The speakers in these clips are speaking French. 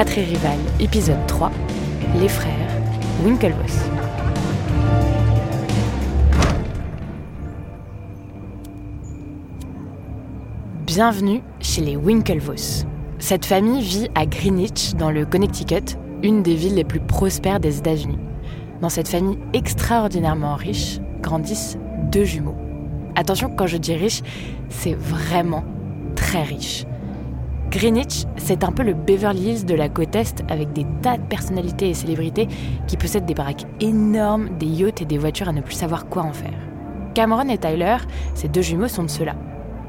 Fratrie Rival, épisode 3, Les frères Winklevoss. Bienvenue chez les Winklevoss. Cette famille vit à Greenwich, dans le Connecticut, une des villes les plus prospères des États-Unis. Dans cette famille extraordinairement riche grandissent deux jumeaux. Attention, quand je dis riche, c'est vraiment très riche. Greenwich, c'est un peu le Beverly Hills de la côte Est avec des tas de personnalités et célébrités qui possèdent des baraques énormes, des yachts et des voitures à ne plus savoir quoi en faire. Cameron et Tyler, ces deux jumeaux, sont de ceux-là.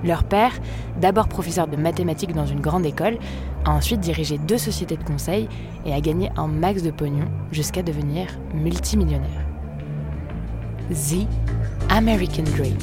Leur père, d'abord professeur de mathématiques dans une grande école, a ensuite dirigé deux sociétés de conseil et a gagné un max de pognon jusqu'à devenir multimillionnaire. The American Dream.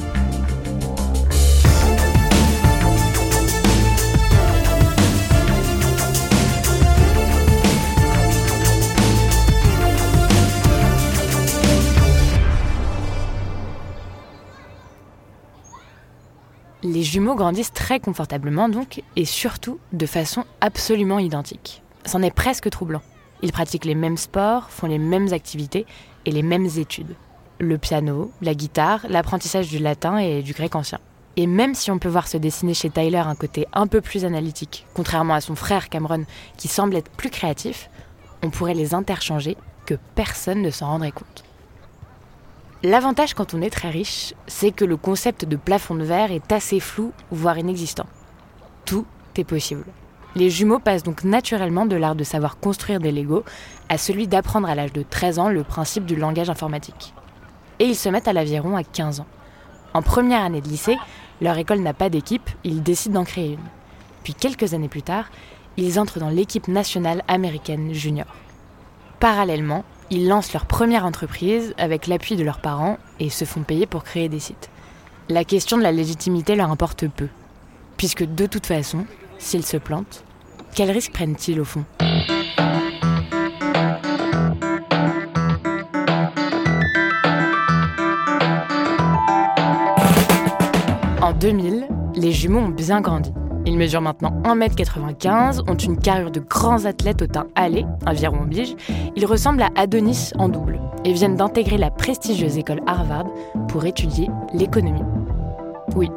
Les jumeaux grandissent très confortablement donc, et surtout de façon absolument identique. C'en est presque troublant. Ils pratiquent les mêmes sports, font les mêmes activités et les mêmes études. Le piano, la guitare, l'apprentissage du latin et du grec ancien. Et même si on peut voir se dessiner chez Tyler un côté un peu plus analytique, contrairement à son frère Cameron qui semble être plus créatif, on pourrait les interchanger que personne ne s'en rendrait compte. L'avantage quand on est très riche, c'est que le concept de plafond de verre est assez flou, voire inexistant. Tout est possible. Les jumeaux passent donc naturellement de l'art de savoir construire des Legos à celui d'apprendre à l'âge de 13 ans le principe du langage informatique. Et ils se mettent à l'aviron à 15 ans. En première année de lycée, leur école n'a pas d'équipe, ils décident d'en créer une. Puis quelques années plus tard, ils entrent dans l'équipe nationale américaine junior. Parallèlement, ils lancent leur première entreprise avec l'appui de leurs parents et se font payer pour créer des sites. La question de la légitimité leur importe peu, puisque de toute façon, s'ils se plantent, quels risques prennent-ils au fond? En 2000, les jumeaux ont bien grandi. Ils mesurent maintenant 1m95, ont une carrure de grands athlètes au teint hâlé, aviron oblige. Ils ressemblent à Adonis en double et viennent d'intégrer la prestigieuse école Harvard pour étudier l'économie. Oui,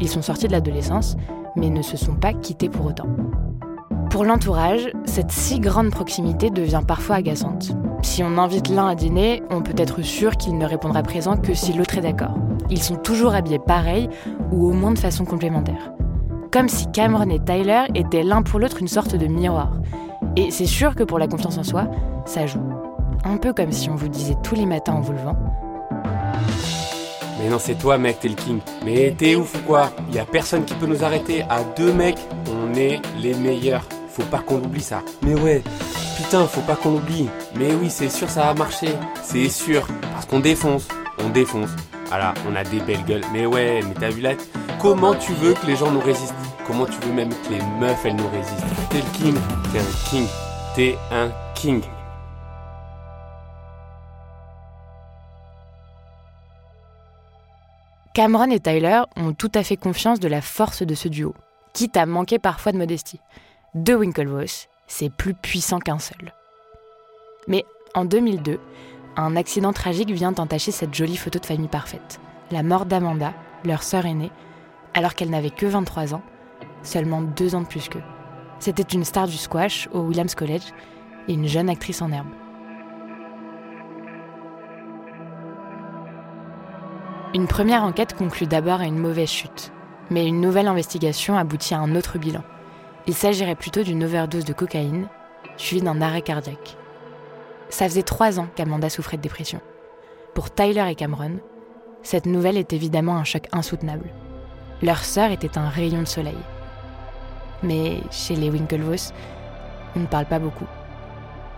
ils sont sortis de l'adolescence, mais ne se sont pas quittés pour autant. Pour l'entourage, cette si grande proximité devient parfois agaçante. Si on invite l'un à dîner, on peut être sûr qu'il ne répondra présent que si l'autre est d'accord. Ils sont toujours habillés pareil ou au moins de façon complémentaire comme si Cameron et Tyler étaient l'un pour l'autre une sorte de miroir. Et c'est sûr que pour la confiance en soi, ça joue. Un peu comme si on vous disait tous les matins en vous levant. Mais non, c'est toi, mec, t'es le king. Mais t'es ouf ou quoi? Y a personne qui peut nous arrêter. À deux mecs, on est les meilleurs. Faut pas qu'on oublie ça. Mais ouais, putain, faut pas qu'on oublie. Mais oui, c'est sûr, ça va marcher. C'est sûr. Parce qu'on défonce. On défonce. Voilà, on a des belles gueules. Mais ouais, mais t'as vu là Comment tu veux que les gens nous résistent? Comment tu veux même que les meufs, elles nous résistent? T'es le king, t'es un king, t'es un king. Cameron et Tyler ont tout à fait confiance de la force de ce duo, quitte à manquer parfois de modestie. Deux Winklevoss, c'est plus puissant qu'un seul. Mais en 2002, un accident tragique vient entacher cette jolie photo de famille parfaite. La mort d'Amanda, leur sœur aînée, alors qu'elle n'avait que 23 ans, seulement deux ans de plus qu'eux. C'était une star du squash au Williams College et une jeune actrice en herbe. Une première enquête conclut d'abord à une mauvaise chute, mais une nouvelle investigation aboutit à un autre bilan. Il s'agirait plutôt d'une overdose de cocaïne, suivie d'un arrêt cardiaque. Ça faisait trois ans qu'Amanda souffrait de dépression. Pour Tyler et Cameron, cette nouvelle est évidemment un choc insoutenable. Leur sœur était un rayon de soleil. Mais chez les Winklevoss, on ne parle pas beaucoup.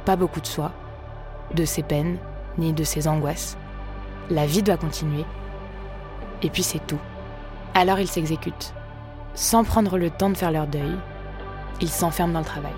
Pas beaucoup de soi, de ses peines, ni de ses angoisses. La vie doit continuer et puis c'est tout. Alors ils s'exécutent. Sans prendre le temps de faire leur deuil, ils s'enferment dans le travail.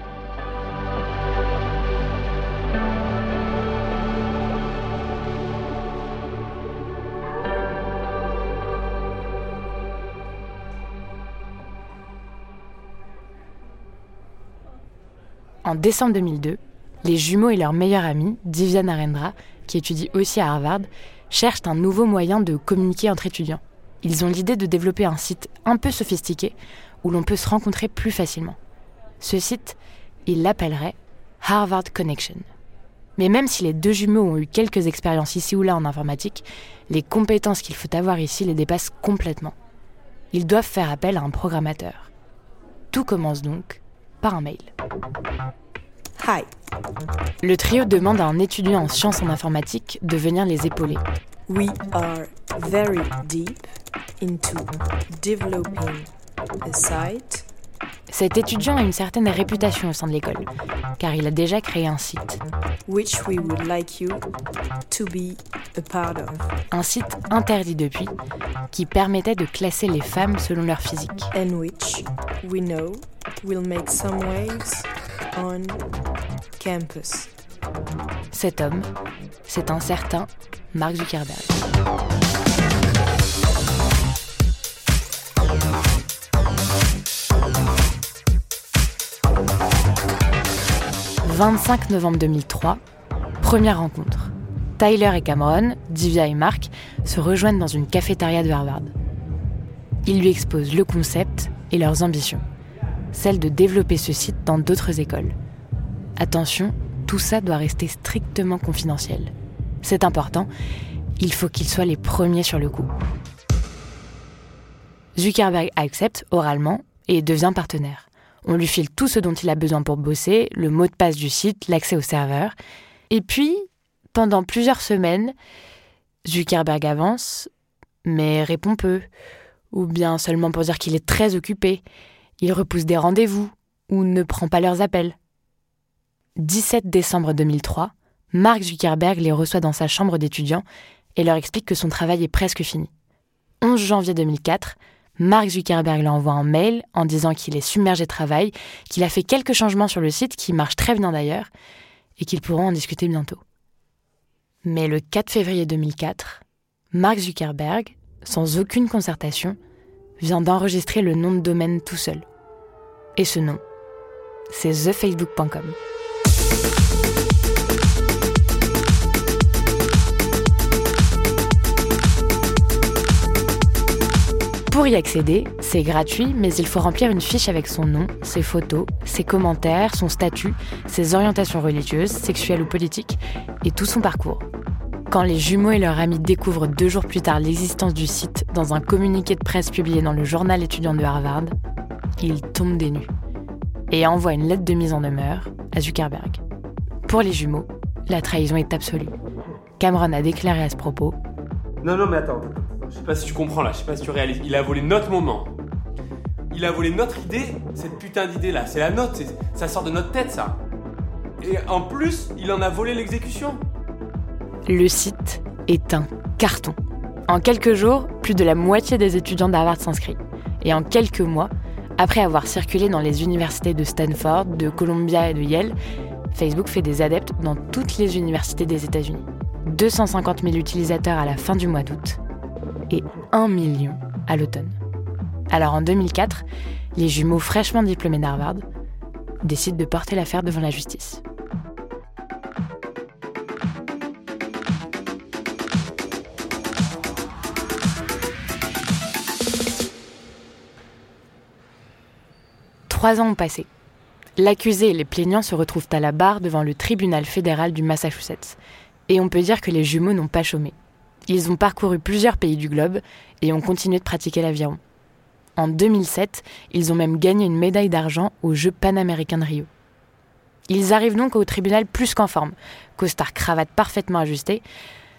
En décembre 2002, les jumeaux et leur meilleur ami, Divya Narendra, qui étudie aussi à Harvard, cherchent un nouveau moyen de communiquer entre étudiants. Ils ont l'idée de développer un site un peu sophistiqué où l'on peut se rencontrer plus facilement. Ce site, ils l'appelleraient Harvard Connection. Mais même si les deux jumeaux ont eu quelques expériences ici ou là en informatique, les compétences qu'il faut avoir ici les dépassent complètement. Ils doivent faire appel à un programmateur. Tout commence donc par un mail. Hi. Le trio demande à un étudiant en sciences en informatique de venir les épauler. We are very deep into developing a site. Cet étudiant a une certaine réputation au sein de l'école, car il a déjà créé un site. Which we would like you to be a part of. Un site interdit depuis, qui permettait de classer les femmes selon leur physique. And which we know will make some waves on campus. Cet homme, c'est un certain Mark Zuckerberg. « 25 novembre 2003, première rencontre. Tyler et Cameron, Divya et Mark se rejoignent dans une cafétéria de Harvard. Ils lui exposent le concept et leurs ambitions, celle de développer ce site dans d'autres écoles. Attention, tout ça doit rester strictement confidentiel. C'est important, il faut qu'ils soient les premiers sur le coup. Zuckerberg accepte oralement et devient partenaire. On lui file tout ce dont il a besoin pour bosser, le mot de passe du site, l'accès au serveur. Et puis, pendant plusieurs semaines, Zuckerberg avance, mais répond peu, ou bien seulement pour dire qu'il est très occupé. Il repousse des rendez-vous, ou ne prend pas leurs appels. 17 décembre 2003, Mark Zuckerberg les reçoit dans sa chambre d'étudiant et leur explique que son travail est presque fini. 11 janvier 2004, Mark Zuckerberg leur envoie un mail en disant qu'il est submergé de travail, qu'il a fait quelques changements sur le site qui marchent très bien d'ailleurs, et qu'ils pourront en discuter bientôt. Mais le 4 février 2004, Mark Zuckerberg, sans aucune concertation, vient d'enregistrer le nom de domaine tout seul. Et ce nom, c'est thefacebook.com. Pour y accéder, c'est gratuit, mais il faut remplir une fiche avec son nom, ses photos, ses commentaires, son statut, ses orientations religieuses, sexuelles ou politiques, et tout son parcours. Quand les jumeaux et leur ami découvrent deux jours plus tard l'existence du site dans un communiqué de presse publié dans le journal étudiant de Harvard, ils tombent des nues et envoient une lettre de mise en demeure à Zuckerberg. Pour les jumeaux, la trahison est absolue. Cameron a déclaré à ce propos Non, non, mais attends. Je sais pas si tu comprends là, je sais pas si tu réalises. Il a volé notre moment. Il a volé notre idée, cette putain d'idée là. C'est la note, ça sort de notre tête ça. Et en plus, il en a volé l'exécution. Le site est un carton. En quelques jours, plus de la moitié des étudiants d'Harvard s'inscrit. Et en quelques mois, après avoir circulé dans les universités de Stanford, de Columbia et de Yale, Facebook fait des adeptes dans toutes les universités des États-Unis. 250 000 utilisateurs à la fin du mois d'août et 1 million à l'automne. Alors en 2004, les jumeaux fraîchement diplômés d'Harvard décident de porter l'affaire devant la justice. Trois ans ont passé. L'accusé et les plaignants se retrouvent à la barre devant le tribunal fédéral du Massachusetts. Et on peut dire que les jumeaux n'ont pas chômé. Ils ont parcouru plusieurs pays du globe et ont continué de pratiquer l'aviron. En 2007, ils ont même gagné une médaille d'argent aux Jeux panaméricains de Rio. Ils arrivent donc au tribunal plus qu'en forme, costard cravate parfaitement ajusté,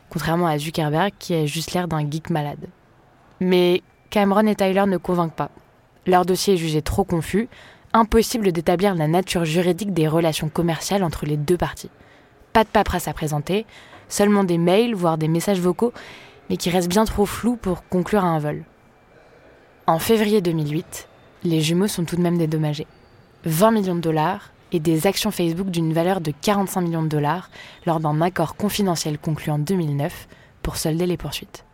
contrairement à Zuckerberg qui a juste l'air d'un geek malade. Mais Cameron et Tyler ne convainquent pas. Leur dossier est jugé trop confus, impossible d'établir la nature juridique des relations commerciales entre les deux parties. Pas de paperasse à présenter, seulement des mails, voire des messages vocaux, mais qui restent bien trop flous pour conclure à un vol. En février 2008, les jumeaux sont tout de même dédommagés. 20 millions de dollars et des actions Facebook d'une valeur de 45 millions de dollars lors d'un accord confidentiel conclu en 2009 pour solder les poursuites.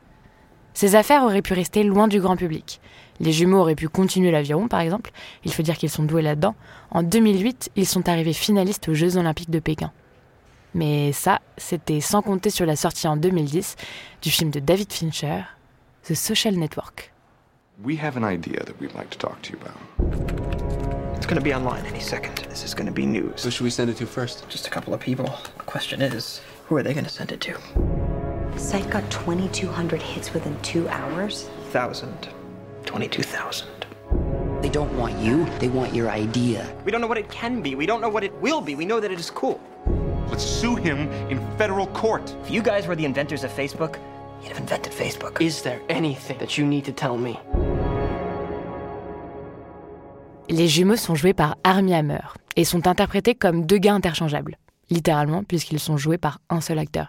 Ces affaires auraient pu rester loin du grand public. Les jumeaux auraient pu continuer l'aviron, par exemple. Il faut dire qu'ils sont doués là-dedans. En 2008, ils sont arrivés finalistes aux Jeux Olympiques de Pékin. Mais ça, c'était sans compter sur la sortie en 2010 du film de David Fincher, The Social Network. We have an idea that we'd like to talk to you about. It's going to be online any second. This is going to be news. Who should we send it to first? Just a couple of people. The question is, who are they going to send it to? Site got 2,200 hits within two hours? Thousand. 22,000. They don't want you, they want your idea. We don't know what it can be. We don't know what it will be. We know that it is cool. Let's sue him in federal court. If you guys were the inventors of Facebook, you'd have invented Facebook. Is there anything that you need to tell me? Les jumeaux sont joués par Armie Hammer et sont interprétés comme deux gars interchangeables, littéralement puisqu'ils sont joués par un seul acteur.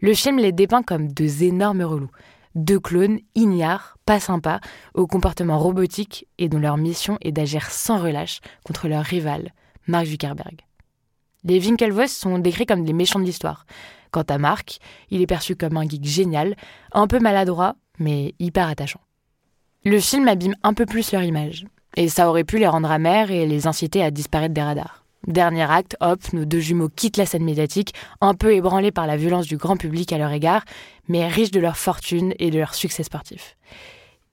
Le film les dépeint comme deux énormes relous, deux clones ignares, pas sympas, au comportement robotique et dont leur mission est d'agir sans relâche contre leur rival, Mark Zuckerberg. Les Winklevoss sont décrits comme des méchants de l'histoire. Quant à Mark, il est perçu comme un geek génial, un peu maladroit, mais hyper attachant. Le film abîme un peu plus leur image, et ça aurait pu les rendre amers et les inciter à disparaître des radars. Dernier acte, hop, nos deux jumeaux quittent la scène médiatique, un peu ébranlés par la violence du grand public à leur égard, mais riches de leur fortune et de leur succès sportif.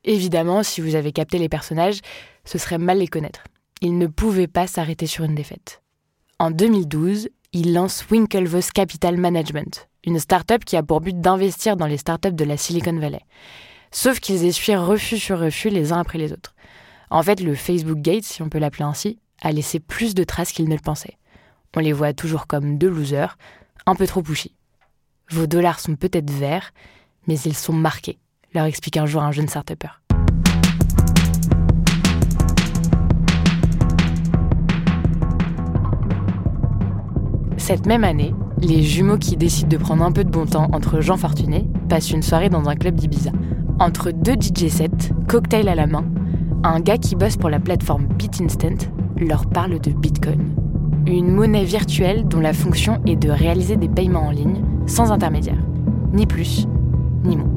Évidemment, si vous avez capté les personnages, ce serait mal les connaître. Ils ne pouvaient pas s'arrêter sur une défaite. En 2012, ils lancent Winklevoss Capital Management, une start-up qui a pour but d'investir dans les start-up de la Silicon Valley. Sauf qu'ils essuient refus sur refus les uns après les autres. En fait, le Facebook Gate, si on peut l'appeler ainsi, a laissé plus de traces qu'ils ne le pensaient. On les voit toujours comme deux losers, un peu trop pushy. Vos dollars sont peut-être verts, mais ils sont marqués, leur explique un jour un jeune start Cette même année, les jumeaux qui décident de prendre un peu de bon temps entre gens fortunés passent une soirée dans un club d'Ibiza. Entre deux DJ sets, cocktail à la main, un gars qui bosse pour la plateforme BitInstant leur parle de Bitcoin. Une monnaie virtuelle dont la fonction est de réaliser des paiements en ligne sans intermédiaire. Ni plus, ni moins.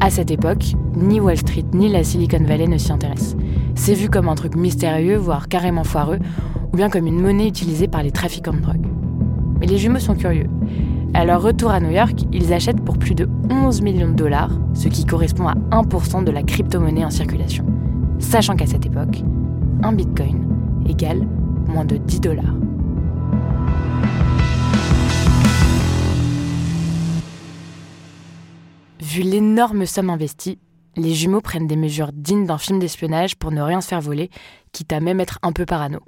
À cette époque, ni Wall Street ni la Silicon Valley ne s'y intéressent. C'est vu comme un truc mystérieux, voire carrément foireux, ou bien comme une monnaie utilisée par les trafiquants de drogue. Mais les jumeaux sont curieux. À leur retour à New York, ils achètent pour plus de 11 millions de dollars, ce qui correspond à 1% de la crypto-monnaie en circulation. Sachant qu'à cette époque, un bitcoin égale moins de 10 dollars. Vu l'énorme somme investie, les jumeaux prennent des mesures dignes d'un film d'espionnage pour ne rien se faire voler, quitte à même être un peu parano.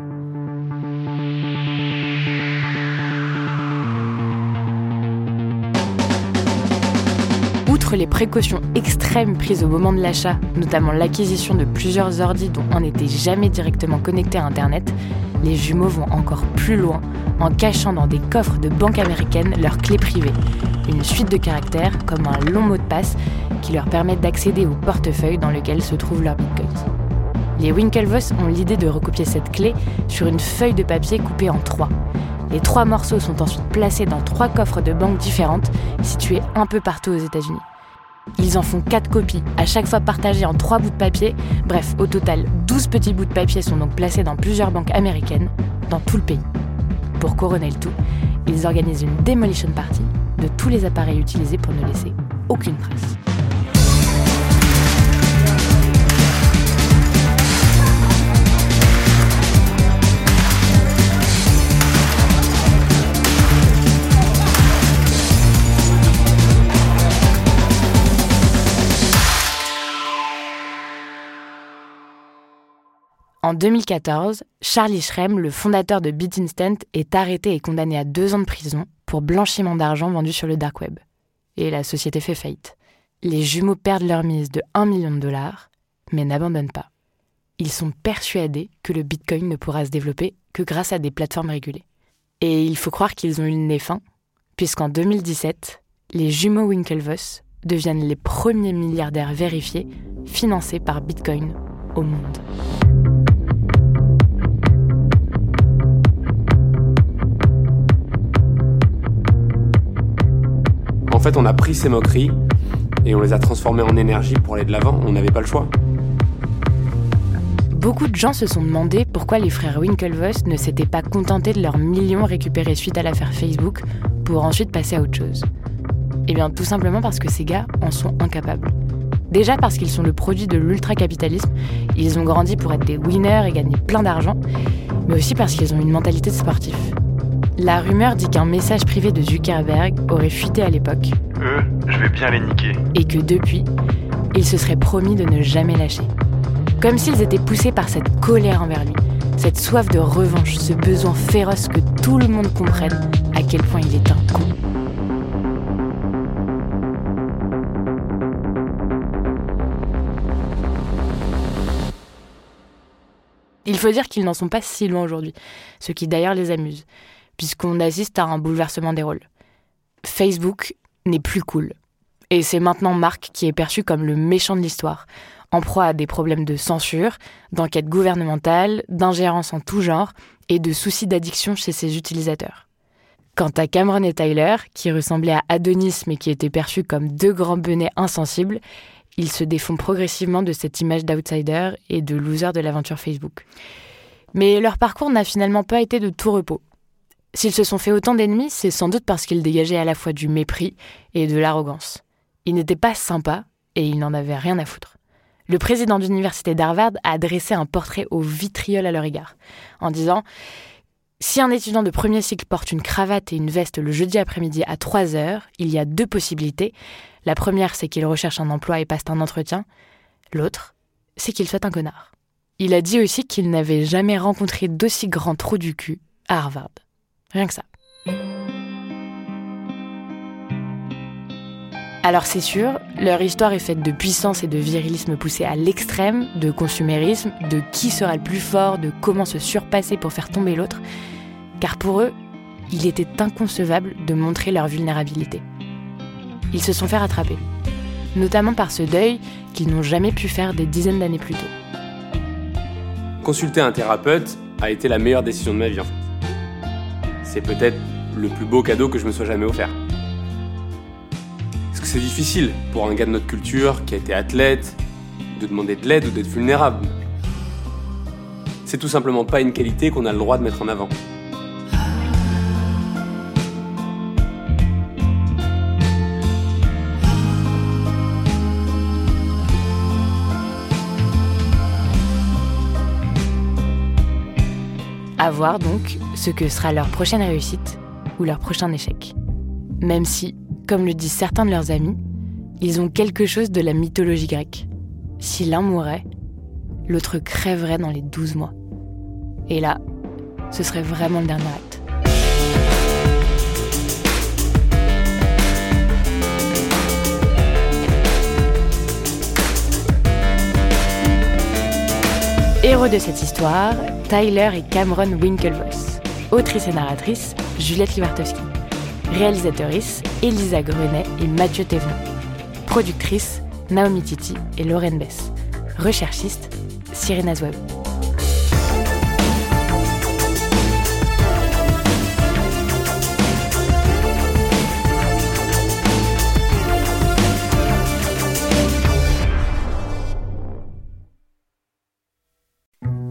Les précautions extrêmes prises au moment de l'achat, notamment l'acquisition de plusieurs ordis dont on n'était jamais directement connecté à Internet, les jumeaux vont encore plus loin en cachant dans des coffres de banques américaines leurs clés privées, une suite de caractères comme un long mot de passe qui leur permettent d'accéder au portefeuille dans lequel se trouvent leurs bitcoins. Les Winklevoss ont l'idée de recopier cette clé sur une feuille de papier coupée en trois. Les trois morceaux sont ensuite placés dans trois coffres de banques différentes situés un peu partout aux États-Unis. Ils en font quatre copies, à chaque fois partagées en trois bouts de papier. Bref, au total, 12 petits bouts de papier sont donc placés dans plusieurs banques américaines, dans tout le pays. Pour couronner le tout, ils organisent une demolition party de tous les appareils utilisés pour ne laisser aucune trace. En 2014, Charlie Shrem, le fondateur de BitInstant, est arrêté et condamné à deux ans de prison pour blanchiment d'argent vendu sur le dark web. Et la société fait faillite. Les jumeaux perdent leur mise de 1 million de dollars, mais n'abandonnent pas. Ils sont persuadés que le Bitcoin ne pourra se développer que grâce à des plateformes régulées. Et il faut croire qu'ils ont eu le nez fin, puisqu'en 2017, les jumeaux Winklevoss deviennent les premiers milliardaires vérifiés financés par Bitcoin au monde. En fait, on a pris ces moqueries et on les a transformées en énergie pour aller de l'avant. On n'avait pas le choix. Beaucoup de gens se sont demandé pourquoi les frères Winklevoss ne s'étaient pas contentés de leurs millions récupérés suite à l'affaire Facebook pour ensuite passer à autre chose. Eh bien, tout simplement parce que ces gars en sont incapables. Déjà parce qu'ils sont le produit de l'ultra-capitalisme, ils ont grandi pour être des winners et gagner plein d'argent, mais aussi parce qu'ils ont une mentalité de sportif. La rumeur dit qu'un message privé de Zuckerberg aurait fuité à l'époque. Eux, je vais bien les niquer. Et que depuis, il se serait promis de ne jamais lâcher. Comme s'ils étaient poussés par cette colère envers lui, cette soif de revanche, ce besoin féroce que tout le monde comprenne à quel point il est un con. Il faut dire qu'ils n'en sont pas si loin aujourd'hui, ce qui d'ailleurs les amuse puisqu'on assiste à un bouleversement des rôles. Facebook n'est plus cool. Et c'est maintenant Mark qui est perçu comme le méchant de l'histoire, en proie à des problèmes de censure, d'enquête gouvernementale, d'ingérence en tout genre et de soucis d'addiction chez ses utilisateurs. Quant à Cameron et Tyler, qui ressemblaient à Adonis mais qui étaient perçus comme deux grands benets insensibles, ils se défont progressivement de cette image d'outsider et de loser de l'aventure Facebook. Mais leur parcours n'a finalement pas été de tout repos. S'ils se sont fait autant d'ennemis, c'est sans doute parce qu'ils dégageaient à la fois du mépris et de l'arrogance. Ils n'étaient pas sympas et ils n'en avaient rien à foutre. Le président d'université d'Harvard a dressé un portrait au vitriol à leur égard, en disant Si un étudiant de premier cycle porte une cravate et une veste le jeudi après-midi à 3 heures, il y a deux possibilités. La première, c'est qu'il recherche un emploi et passe un entretien. L'autre, c'est qu'il soit un connard. Il a dit aussi qu'il n'avait jamais rencontré d'aussi grand trou du cul à Harvard. Rien que ça. Alors c'est sûr, leur histoire est faite de puissance et de virilisme poussé à l'extrême, de consumérisme, de qui sera le plus fort, de comment se surpasser pour faire tomber l'autre, car pour eux, il était inconcevable de montrer leur vulnérabilité. Ils se sont fait rattraper, notamment par ce deuil qu'ils n'ont jamais pu faire des dizaines d'années plus tôt. Consulter un thérapeute a été la meilleure décision de ma vie c'est peut-être le plus beau cadeau que je me sois jamais offert. Est-ce que c'est difficile pour un gars de notre culture qui a été athlète de demander de l'aide ou d'être vulnérable C'est tout simplement pas une qualité qu'on a le droit de mettre en avant. À voir donc ce que sera leur prochaine réussite ou leur prochain échec. Même si, comme le disent certains de leurs amis, ils ont quelque chose de la mythologie grecque. Si l'un mourait, l'autre crèverait dans les 12 mois. Et là, ce serait vraiment le dernier acte. Héros de cette histoire, Tyler et Cameron Winklevoss. Autrice et narratrice, Juliette Libartowski. Réalisatrice, Elisa Grenet et Mathieu Thévenon. Productrice, Naomi Titi et Lauren Bess. Recherchiste, Cyrena Zweb.